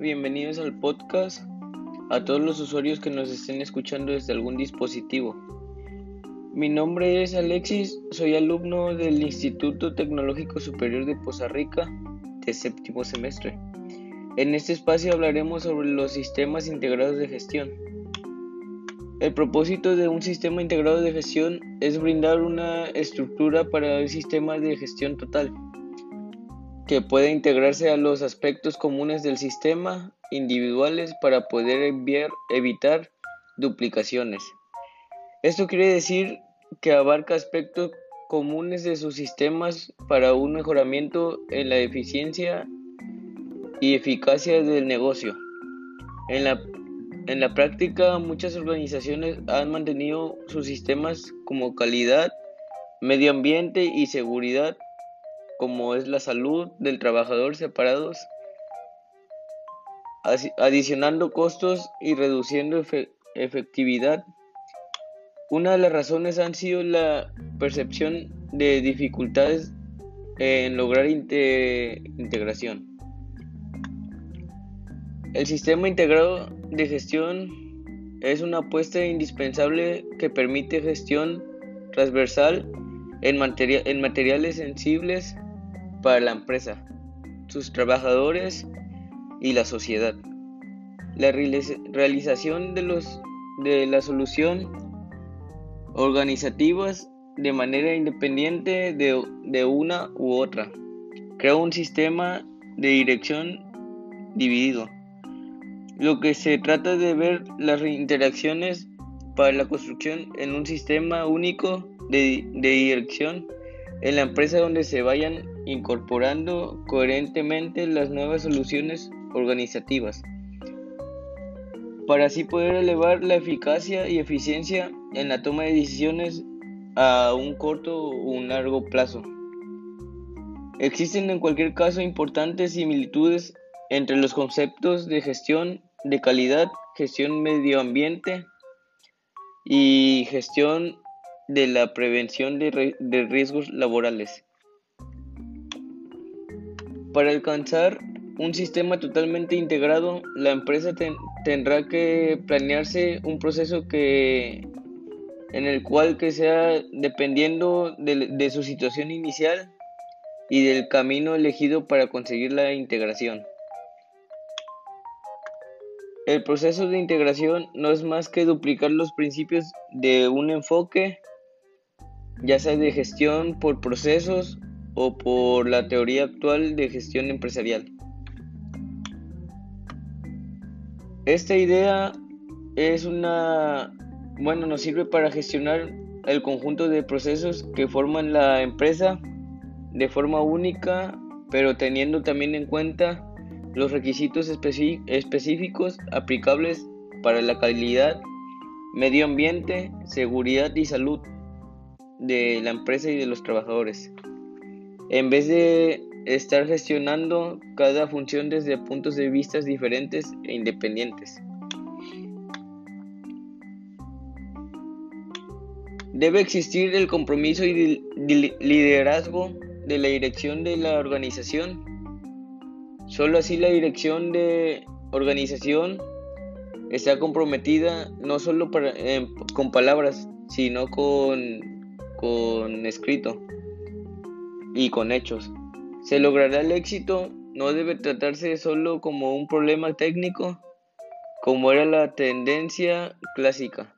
Bienvenidos al podcast a todos los usuarios que nos estén escuchando desde algún dispositivo. Mi nombre es Alexis, soy alumno del Instituto Tecnológico Superior de Poza Rica de séptimo semestre. En este espacio hablaremos sobre los sistemas integrados de gestión. El propósito de un sistema integrado de gestión es brindar una estructura para el sistema de gestión total que puede integrarse a los aspectos comunes del sistema individuales para poder evitar duplicaciones. Esto quiere decir que abarca aspectos comunes de sus sistemas para un mejoramiento en la eficiencia y eficacia del negocio. En la, en la práctica, muchas organizaciones han mantenido sus sistemas como calidad, medio ambiente y seguridad como es la salud del trabajador separados, adicionando costos y reduciendo efectividad. Una de las razones han sido la percepción de dificultades en lograr integración. El sistema integrado de gestión es una apuesta indispensable que permite gestión transversal en, materiales sensibles para la empresa, sus trabajadores y la sociedad. La realización de, los, de la solución organizativas de manera independiente de, de una u otra. Crea un sistema de dirección dividido. Lo que se trata de ver las interacciones para la construcción en un sistema único de, de dirección en la empresa donde se vayan incorporando coherentemente las nuevas soluciones organizativas para así poder elevar la eficacia y eficiencia en la toma de decisiones a un corto o un largo plazo. Existen en cualquier caso importantes similitudes entre los conceptos de gestión de calidad, gestión medio ambiente y gestión de la prevención de, riesgos laborales. Para alcanzar un sistema totalmente integrado, la empresa tendrá que planearse un proceso que en el cual que sea dependiendo de, su situación inicial y del camino elegido para conseguir la integración. El proceso de integración no es más que duplicar los principios de un enfoque, ya sea de gestión por procesos o por la teoría actual de gestión empresarial. Esta idea es una, bueno, nos sirve para gestionar el conjunto de procesos que forman la empresa de forma única, pero teniendo también en cuenta los requisitos específicos aplicables para la calidad, medio ambiente, seguridad y salud de la empresa y de los trabajadores en vez de estar gestionando cada función desde puntos de vista diferentes e independientes. Debe existir el compromiso y liderazgo de la dirección de la organización. Solo así la dirección de organización está comprometida no solo eh, con palabras, sino con, con escrito y con hechos. Se logrará el éxito, no debe tratarse solo como un problema técnico, como era la tendencia clásica.